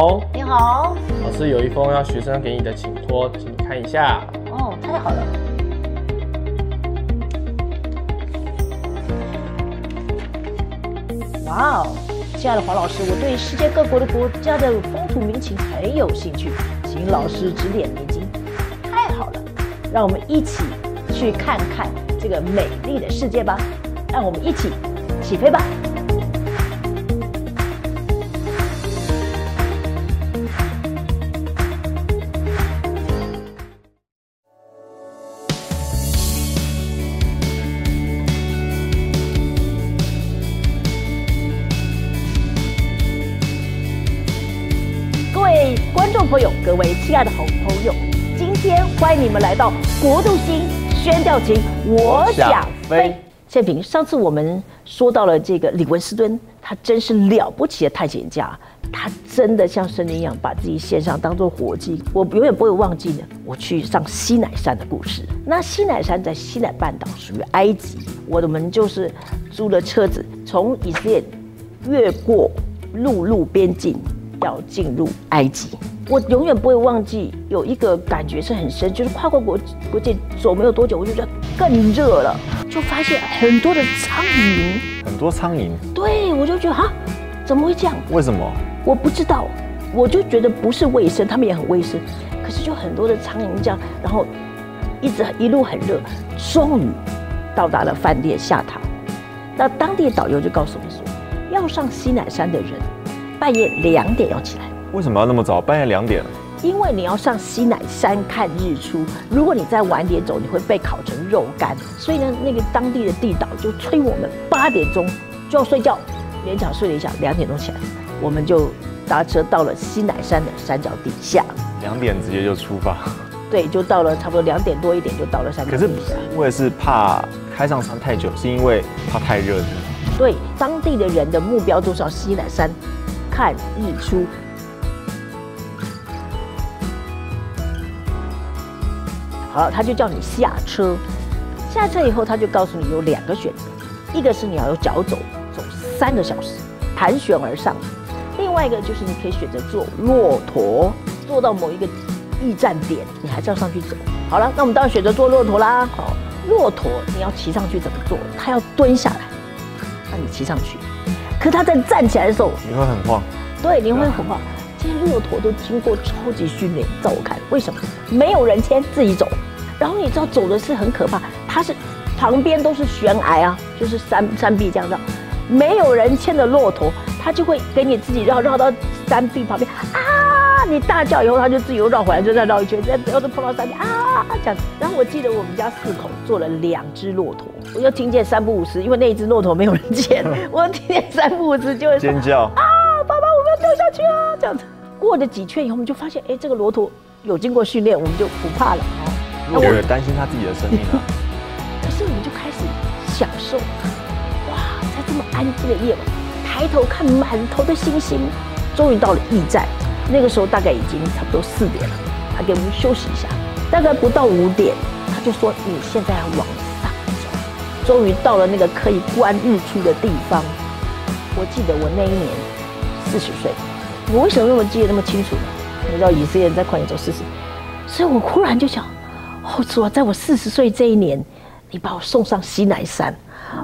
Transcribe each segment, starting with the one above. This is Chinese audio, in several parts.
好，你好。老师有一封要学生给你的请托，请你看一下。哦，太好了。哇哦，亲爱的黄老师，我对世界各国的国家的风土民情很有兴趣，请老师指点迷津。太好了，让我们一起去看看这个美丽的世界吧。让我们一起起飞吧！观众朋友，各位亲爱的好朋友，今天欢迎你们来到国度星宣调情，我想飞。谢平，上次我们说到了这个李文斯敦，他真是了不起的探险家，他真的像神灵一样把自己献上当做火祭。我永远不会忘记呢，我去上西乃山的故事。那西乃山在西乃半岛，属于埃及。我们就是租了车子，从以色列越过陆路边境，要进入埃及。我永远不会忘记有一个感觉是很深，就是跨过国国界走没有多久，我就觉得更热了，就发现很多的苍蝇，很多苍蝇。对，我就觉得哈，怎么会这样？为什么？我不知道，我就觉得不是卫生，他们也很卫生，可是就很多的苍蝇这样，然后一直一路很热，终于到达了饭店下榻。那当地导游就告诉我们说，要上西乃山的人，半夜两点要起来。为什么要那么早？半夜两点？因为你要上西乃山看日出，如果你再晚点走，你会被烤成肉干。所以呢，那个当地的地导就催我们八点钟就要睡觉，勉强睡了一下，两点钟起来，我们就搭车到了西乃山的山脚底下。两点直接就出发？对，就到了差不多两点多一点就到了山脚底下。我也是怕开上山太久，是因为怕太热。对，当地的人的目标就是要西乃山看日出。好，他就叫你下车。下车以后，他就告诉你有两个选择，一个是你要用脚走，走三个小时，盘旋而上；另外一个就是你可以选择坐骆驼，坐到某一个驿站点，你还是要上去走。好了，那我们当然选择坐骆驼啦。好，骆驼你要骑上去怎么做？他要蹲下来，那你骑上去。可他在站起来的时候，你会很晃。对，你会很晃。这些骆驼都经过超级训练，照我看，为什么？没有人牵，自己走。然后你知道走的是很可怕，它是旁边都是悬崖啊，就是山山壁这样的，没有人牵着骆驼，它就会给你自己绕绕到山壁旁边啊，你大叫以后，它就自己又绕回来，就再绕一圈，再然后就碰到山壁啊这样。然后我记得我们家四口坐了两只骆驼，我就听见三不五时，因为那一只骆驼没有人牵，我听见三不五时就会尖叫啊，爸爸我们要掉下去啊这样子。过了几圈以后，我们就发现，哎，这个骆驼有经过训练，我们就不怕了啊。有人担心他自己的生命啊。可是我们就开始享受，哇，在这么安静的夜晚，抬头看满头的星星，终于到了驿站。那个时候大概已经差不多四点了，他给我们休息一下。大概不到五点，他就说：“你现在要往上走。”终于到了那个可以观日出的地方。我记得我那一年四十岁，我为什么那么记得那么清楚呢？你知道以色列人在旷野走四十，所以我忽然就想。哦，主啊，在我四十岁这一年，你把我送上西南山，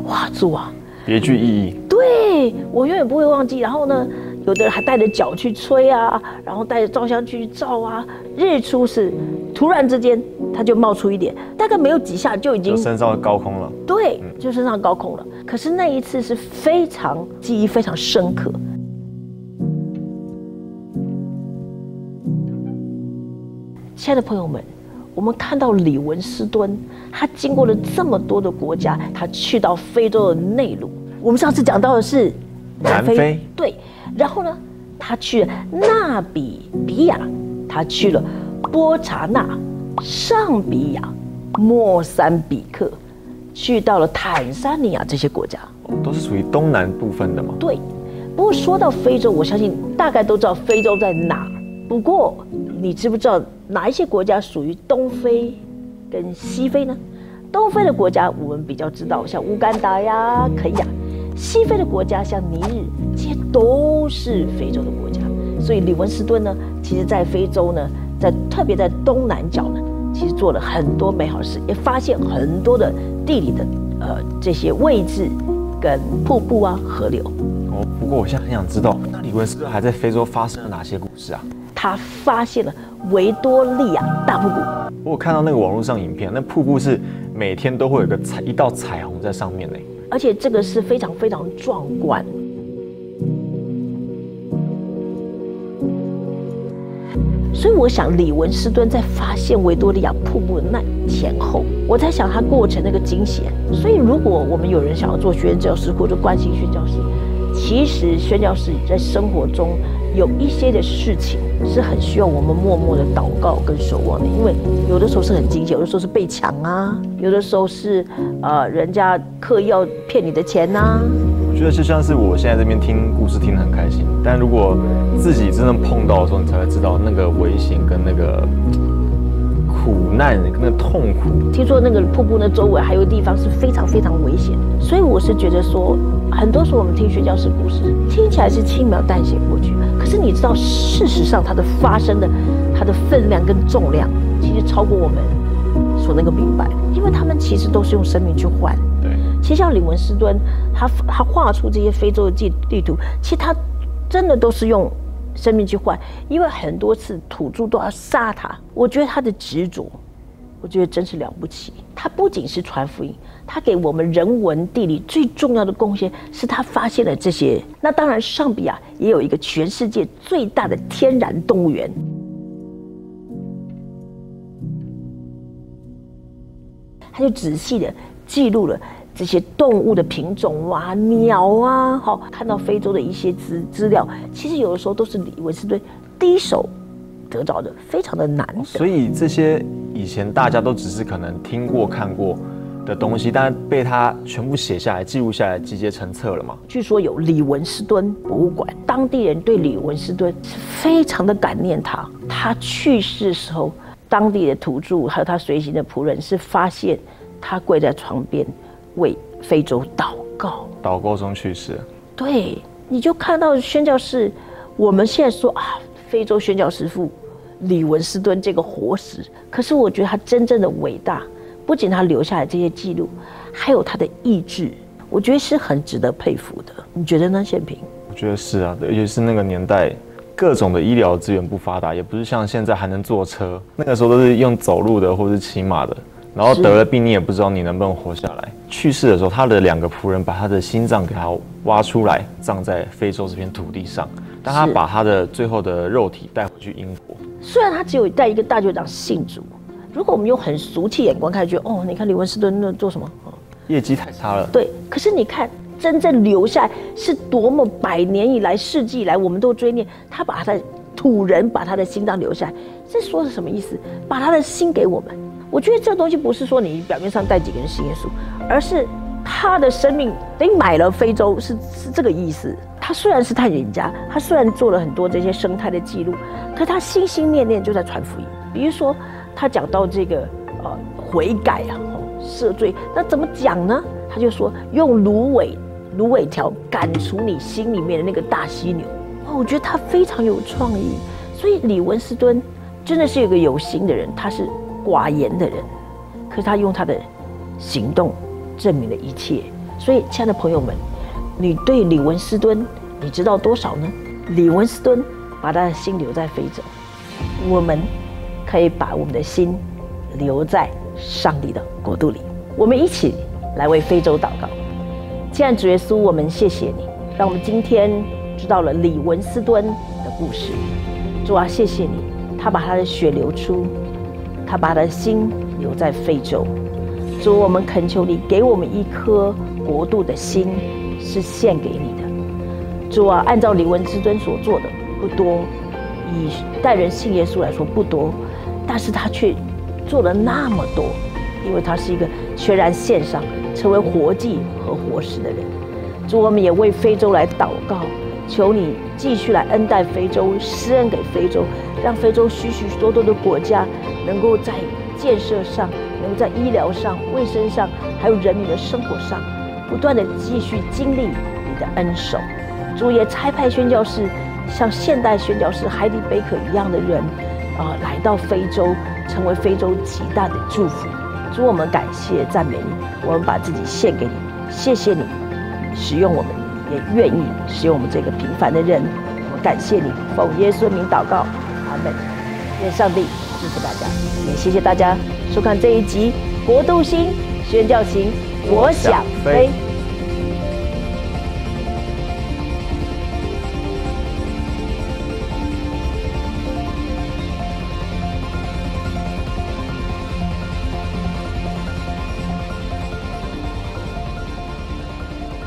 哇，主啊，别具意义。对我永远不会忘记。然后呢，有的人还带着脚去吹啊，然后带着照相去照啊。日出是突然之间，它就冒出一点，大概没有几下就已经升上高空了。对，就升上高空了。可是那一次是非常记忆非常深刻。亲爱的朋友们。我们看到李文斯敦，他经过了这么多的国家，他去到非洲的内陆。我们上次讲到的是南非，对。然后呢，他去了纳比比亚，他去了波查纳、上比亚、莫桑比克，去到了坦桑尼亚这些国家，都是属于东南部分的吗？对。不过说到非洲，我相信大概都知道非洲在哪。不过你知不知道？哪一些国家属于东非跟西非呢？东非的国家我们比较知道，像乌干达呀、肯亚；西非的国家像尼日，这些都是非洲的国家。所以李文斯顿呢，其实在非洲呢，在特别在东南角呢，其实做了很多美好事，也发现很多的地理的呃这些位置跟瀑布啊、河流。哦，不过我现在很想知道，那李文斯顿还在非洲发生了哪些故事啊？他发现了维多利亚大瀑布。我有看到那个网络上影片，那瀑布是每天都会有个彩一道彩虹在上面呢，而且这个是非常非常壮观。所以我想，李文斯顿在发现维多利亚瀑布的那前后，我在想他过程那个惊险。所以，如果我们有人想要做宣教师或者关心宣教师，其实宣教师在生活中有一些的事情是很需要我们默默的祷告跟守望的，因为有的时候是很惊险，有的时候是被抢啊，有的时候是呃人家刻意要骗你的钱呐。我觉得就像是我现在这边听故事听得很开心，但如果自己真正碰到的时候，你才会知道那个危险跟那个苦难、跟那个痛苦。听说那个瀑布那周围还有地方是非常非常危险，所以我是觉得说，很多时候我们听学教师故事，听起来是轻描淡写过去，可是你知道，事实上它的发生的它的分量跟重量，其实超过我们所能够明白，因为他们其实都是用生命去换。对其实像李文斯敦，他他画出这些非洲的地地图，其实他真的都是用生命去换，因为很多次土著都要杀他。我觉得他的执着，我觉得真是了不起。他不仅是传福音，他给我们人文地理最重要的贡献是他发现了这些。那当然，上比亚也有一个全世界最大的天然动物园，他就仔细的记录了。这些动物的品种啊，鸟啊，好，看到非洲的一些资资料，其实有的时候都是李文斯顿第一手得着的，非常的难。所以这些以前大家都只是可能听过、看过的东西，但被他全部写下来、记录下来、集结成册了嘛？据说有李文斯敦博物馆，当地人对李文斯敦是非常的感念他。他去世的时候，当地的土著还有他随行的仆人是发现他跪在床边。为非洲祷告，祷告中去世。对，你就看到宣教士，我们现在说啊，非洲宣教师傅李文斯顿这个活石，可是我觉得他真正的伟大，不仅他留下来这些记录，还有他的意志，我觉得是很值得佩服的。你觉得呢，宪平？我觉得是啊，尤其是那个年代，各种的医疗资源不发达，也不是像现在还能坐车，那个时候都是用走路的或是骑马的。然后得了病，你也不知道你能不能活下来。去世的时候，他的两个仆人把他的心脏给他挖出来，葬在非洲这片土地上。但他把他的最后的肉体带回去英国。虽然他只有带一个大队长信主，如果我们用很俗气眼光看，觉得哦，你看李文斯顿那做什么？业绩太差了。对，可是你看真正留下来是多么百年以来、世纪以来，我们都追念他把他的土人把他的心脏留下来，这说是什么意思？把他的心给我们。我觉得这东西不是说你表面上带几个人信耶稣，而是他的生命等于买了非洲，是是这个意思。他虽然是探险家，他虽然做了很多这些生态的记录，可他心心念念就在传福音。比如说，他讲到这个呃悔改啊，赦罪，那怎么讲呢？他就说用芦苇芦苇条赶除你心里面的那个大犀牛。哦，我觉得他非常有创意。所以李文斯顿真的是一个有心的人，他是。寡言的人，可是他用他的行动证明了一切。所以，亲爱的朋友们，你对李文斯顿你知道多少呢？李文斯顿把他的心留在非洲，我们可以把我们的心留在上帝的国度里。我们一起来为非洲祷告。亲爱的主耶稣，我们谢谢你，让我们今天知道了李文斯顿的故事。主啊，谢谢你，他把他的血流出。他把他的心留在非洲，主，我们恳求你给我们一颗国度的心，是献给你的。主啊，按照李文之尊所做的不多，以待人信耶稣来说不多，但是他却做了那么多，因为他是一个全然献上，成为活祭和活石的人。主，我们也为非洲来祷告，求你继续来恩待非洲，施恩给非洲。让非洲许许多多的国家能够在建设上，能够在医疗上、卫生上，还有人民的生活上，不断的继续经历你的恩手。主也差派宣教士，像现代宣教士海迪贝克一样的人，啊，来到非洲，成为非洲极大的祝福。主，我们感谢赞美你，我们把自己献给你，谢谢你使用我们，也愿意使用我们这个平凡的人。我感谢你，奉耶稣名祷告，阿门。愿上帝祝福大家，也谢谢大家收看这一集《国度星宣教行》，我想飞。